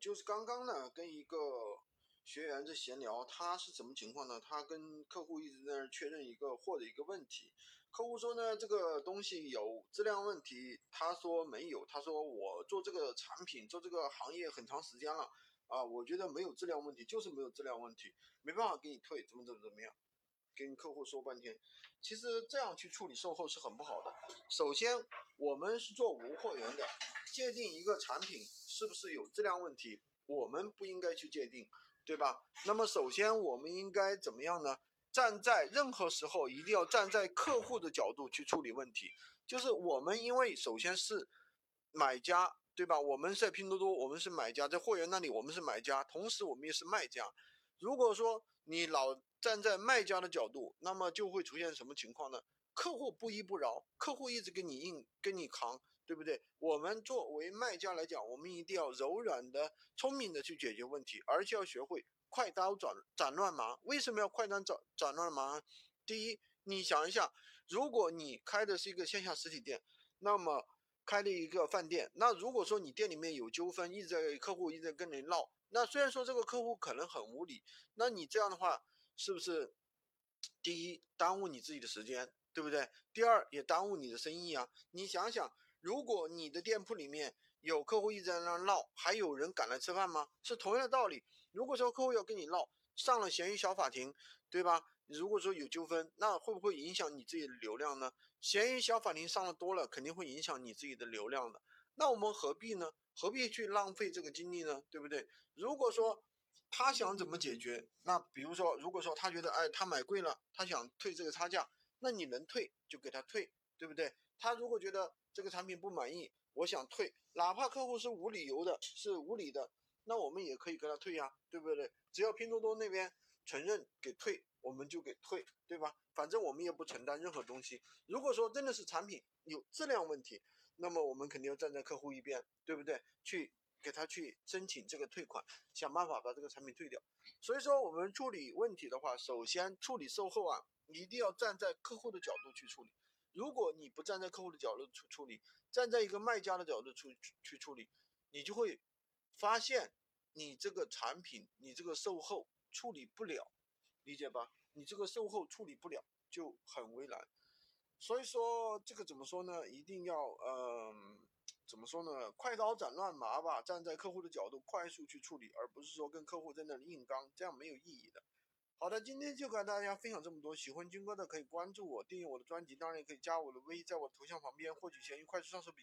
就是刚刚呢，跟一个学员在闲聊，他是什么情况呢？他跟客户一直在那确认一个货的一个问题，客户说呢，这个东西有质量问题，他说没有，他说我做这个产品，做这个行业很长时间了，啊，我觉得没有质量问题，就是没有质量问题，没办法给你退，怎么怎么怎么样，跟客户说半天，其实这样去处理售后是很不好的。首先，我们是做无货源的。界定一个产品是不是有质量问题，我们不应该去界定，对吧？那么首先我们应该怎么样呢？站在任何时候一定要站在客户的角度去处理问题。就是我们因为首先是买家，对吧？我们在拼多多，我们是买家，在货源那里我们是买家，同时我们也是卖家。如果说你老站在卖家的角度，那么就会出现什么情况呢？客户不依不饶，客户一直跟你硬，跟你扛。对不对？我们作为卖家来讲，我们一定要柔软的、聪明的去解决问题，而且要学会快刀斩斩乱麻。为什么要快刀斩斩乱麻？第一，你想一下，如果你开的是一个线下实体店，那么开了一个饭店，那如果说你店里面有纠纷，一直在客户一直在跟你闹，那虽然说这个客户可能很无理，那你这样的话，是不是第一耽误你自己的时间，对不对？第二也耽误你的生意啊？你想想。如果你的店铺里面有客户一直在那闹，还有人敢来吃饭吗？是同样的道理。如果说客户要跟你闹，上了闲鱼小法庭，对吧？如果说有纠纷，那会不会影响你自己的流量呢？闲鱼小法庭上的多了，肯定会影响你自己的流量的。那我们何必呢？何必去浪费这个精力呢？对不对？如果说他想怎么解决，那比如说，如果说他觉得，哎，他买贵了，他想退这个差价，那你能退就给他退，对不对？他如果觉得，这个产品不满意，我想退，哪怕客户是无理由的，是无理的，那我们也可以给他退呀，对不对？只要拼多多那边承认给退，我们就给退，对吧？反正我们也不承担任何东西。如果说真的是产品有质量问题，那么我们肯定要站在客户一边，对不对？去给他去申请这个退款，想办法把这个产品退掉。所以说，我们处理问题的话，首先处理售后啊，你一定要站在客户的角度去处理。如果你不站在客户的角度处处理，站在一个卖家的角度处去处理，你就会发现你这个产品，你这个售后处理不了，理解吧？你这个售后处理不了就很为难。所以说这个怎么说呢？一定要嗯，怎么说呢？快刀斩乱麻吧，站在客户的角度快速去处理，而不是说跟客户在那里硬刚，这样没有意义的。好的，今天就跟大家分享这么多。喜欢军哥的可以关注我，订阅我的专辑，当然也可以加我的微，在我头像旁边获取闲鱼快速上手笔。